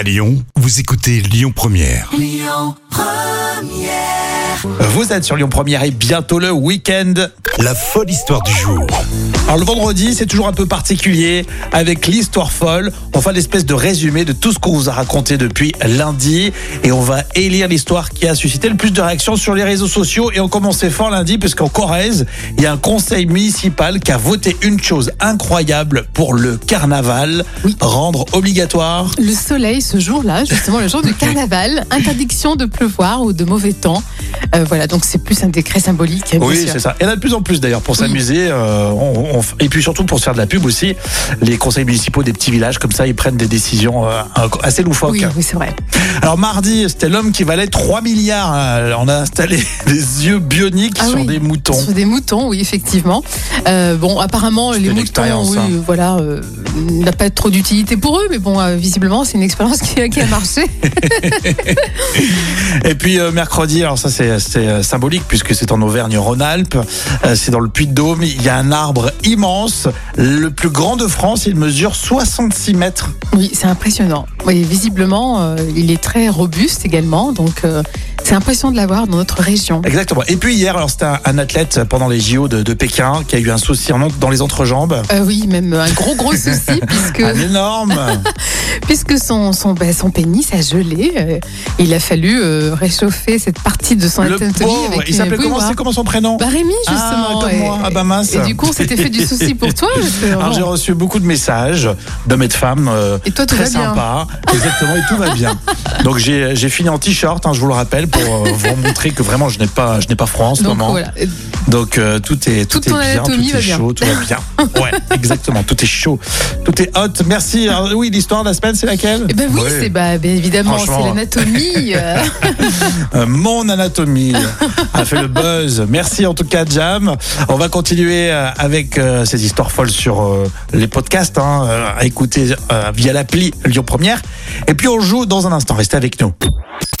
À Lyon, vous écoutez Lyon Première. Vous êtes sur Lyon Première et bientôt le week-end. La folle histoire du jour. Alors le vendredi, c'est toujours un peu particulier avec l'histoire folle. On fait l'espèce de résumé de tout ce qu'on vous a raconté depuis lundi et on va élire l'histoire qui a suscité le plus de réactions sur les réseaux sociaux et on commençait fort lundi puisqu'en Corrèze, il y a un conseil municipal qui a voté une chose incroyable pour le carnaval, rendre obligatoire Le soleil ce jour-là, justement le jour du carnaval, interdiction de pleuvoir ou de mauvais temps. Euh, voilà, donc c'est plus un décret symbolique. Oui, c'est ça. En a de plus en plus d'ailleurs pour s'amuser. euh, on- on- et puis surtout pour se faire de la pub aussi. Les conseils municipaux des petits villages comme ça, ils prennent des décisions euh, assez loufoques. Oui, oui, c'est vrai. Alors mardi, c'était l'homme qui valait 3 milliards. Euh, On a installé des yeux bioniques Ah sur oui, des moutons. Sur des moutons, oui, effectivement. Euh, bon, apparemment, les moutons, oui, hein. voilà, euh, n'a pas trop d'utilité pour eux, mais bon, euh, visiblement, c'est une expérience qui, a- qui a marché. Et puis mercredi, alors ça c'est symbolique puisque c'est en Auvergne-Rhône-Alpes, c'est dans le Puy-de-Dôme. Il y a un arbre immense, le plus grand de France. Il mesure 66 mètres. Oui, c'est impressionnant. Oui, visiblement, euh, il est très robuste également, donc euh, c'est impressionnant de l'avoir dans notre région. Exactement. Et puis hier, alors c'était un, un athlète pendant les JO de, de Pékin qui a eu un souci en- dans les entrejambes. Euh, oui, même un gros gros souci puisque Un énorme. puisque son son, ben, son pénis a gelé, euh, il a fallu euh, réchauffer cette partie de son le pauvre. avec Il s'appelait une comment bouilloire. C'est comment son prénom? Bah Rémi Ah, justement. comme et, moi. Ah bah mince. et du coup, on s'était fait du souci pour toi. Alors j'ai reçu beaucoup de messages d'hommes et de femmes euh, Et toi, tout très va bien. sympas, exactement, et tout va bien. Donc j'ai j'ai fini en t-shirt, hein, je vous le rappelle, pour euh, vous montrer que vraiment je n'ai pas je n'ai pas froid en ce donc moment. voilà. Donc euh, tout est tout Toute est bien, tout est bien. chaud, tout va bien. Ouais, exactement, tout est chaud, tout est hot. Merci. Alors, oui, l'histoire de la semaine, c'est laquelle? Eh ben oui, c'est bah, bien évidemment c'est l'anatomie. euh, Euh, mon anatomie a fait le buzz. Merci en tout cas Jam. On va continuer avec euh, ces histoires folles sur euh, les podcasts hein, à écouter euh, via l'appli Lyon Première. Et puis on joue dans un instant. Restez avec nous.